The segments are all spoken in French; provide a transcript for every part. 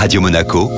Radio Monaco,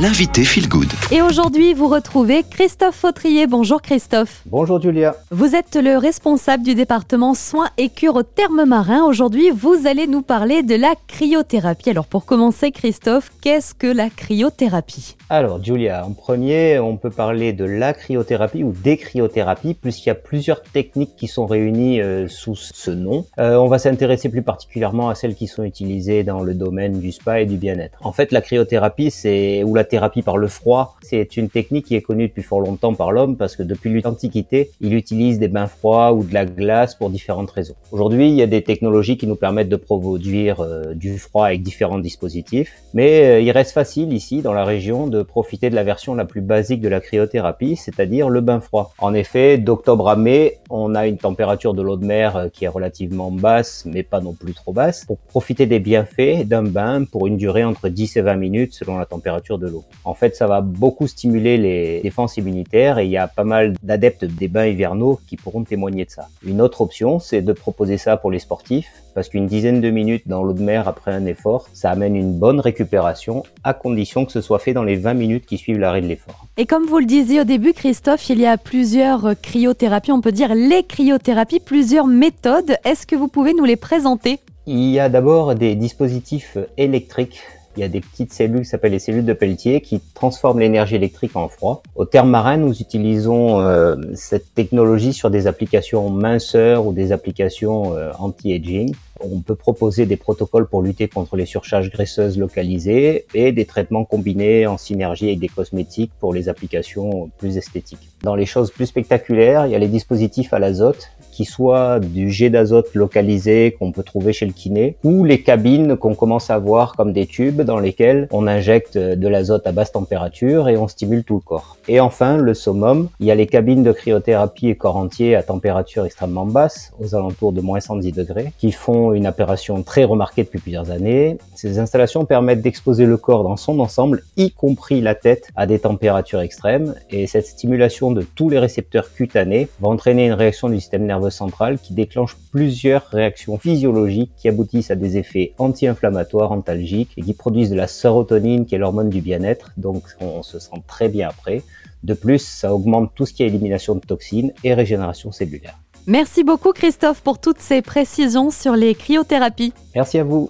l'invité Feel Good. Et aujourd'hui, vous retrouvez Christophe Fautrier. Bonjour Christophe. Bonjour Julia. Vous êtes le responsable du département soins et cure au terme marin. Aujourd'hui, vous allez nous parler de la cryothérapie. Alors pour commencer, Christophe, qu'est-ce que la cryothérapie? Alors Julia, en premier, on peut parler de la cryothérapie ou des cryothérapies, puisqu'il y a plusieurs techniques qui sont réunies euh, sous ce nom. Euh, on va s'intéresser plus particulièrement à celles qui sont utilisées dans le domaine du spa et du bien-être. En fait, la cryothérapie, c'est ou la thérapie par le froid, c'est une technique qui est connue depuis fort longtemps par l'homme parce que depuis l'Antiquité, il utilise des bains froids ou de la glace pour différentes raisons. Aujourd'hui, il y a des technologies qui nous permettent de produire euh, du froid avec différents dispositifs, mais euh, il reste facile ici dans la région de profiter de la version la plus basique de la cryothérapie, c'est-à-dire le bain froid. En effet, d'octobre à mai, on a une température de l'eau de mer euh, qui est relativement basse, mais pas non plus trop basse, pour profiter des bienfaits d'un bain pour une durée entre 10 et 20 minutes selon la température de l'eau. En fait, ça va beaucoup stimuler les défenses immunitaires et il y a pas mal d'adeptes des bains hivernaux qui pourront témoigner de ça. Une autre option, c'est de proposer ça pour les sportifs parce qu'une dizaine de minutes dans l'eau de mer après un effort, ça amène une bonne récupération à condition que ce soit fait dans les 20 minutes qui suivent l'arrêt de l'effort. Et comme vous le disiez au début, Christophe, il y a plusieurs cryothérapies, on peut dire les cryothérapies, plusieurs méthodes. Est-ce que vous pouvez nous les présenter? Il y a d'abord des dispositifs électriques il y a des petites cellules qui s'appellent les cellules de Pelletier qui transforment l'énergie électrique en froid. Au terme marin, nous utilisons euh, cette technologie sur des applications minceurs ou des applications euh, anti-aging. On peut proposer des protocoles pour lutter contre les surcharges graisseuses localisées et des traitements combinés en synergie avec des cosmétiques pour les applications plus esthétiques. Dans les choses plus spectaculaires, il y a les dispositifs à l'azote soient du jet d'azote localisé qu'on peut trouver chez le kiné ou les cabines qu'on commence à voir comme des tubes dans lesquels on injecte de l'azote à basse température et on stimule tout le corps. Et enfin, le summum, il y a les cabines de cryothérapie et corps entier à température extrêmement basse, aux alentours de moins 110 degrés, qui font une apparition très remarquée depuis plusieurs années. Ces installations permettent d'exposer le corps dans son ensemble, y compris la tête, à des températures extrêmes et cette stimulation de tous les récepteurs cutanés va entraîner une réaction du système nerveux central qui déclenche plusieurs réactions physiologiques qui aboutissent à des effets anti-inflammatoires, antalgiques et qui produisent de la sérotonine qui est l'hormone du bien-être. Donc on se sent très bien après. De plus, ça augmente tout ce qui est élimination de toxines et régénération cellulaire. Merci beaucoup Christophe pour toutes ces précisions sur les cryothérapies. Merci à vous.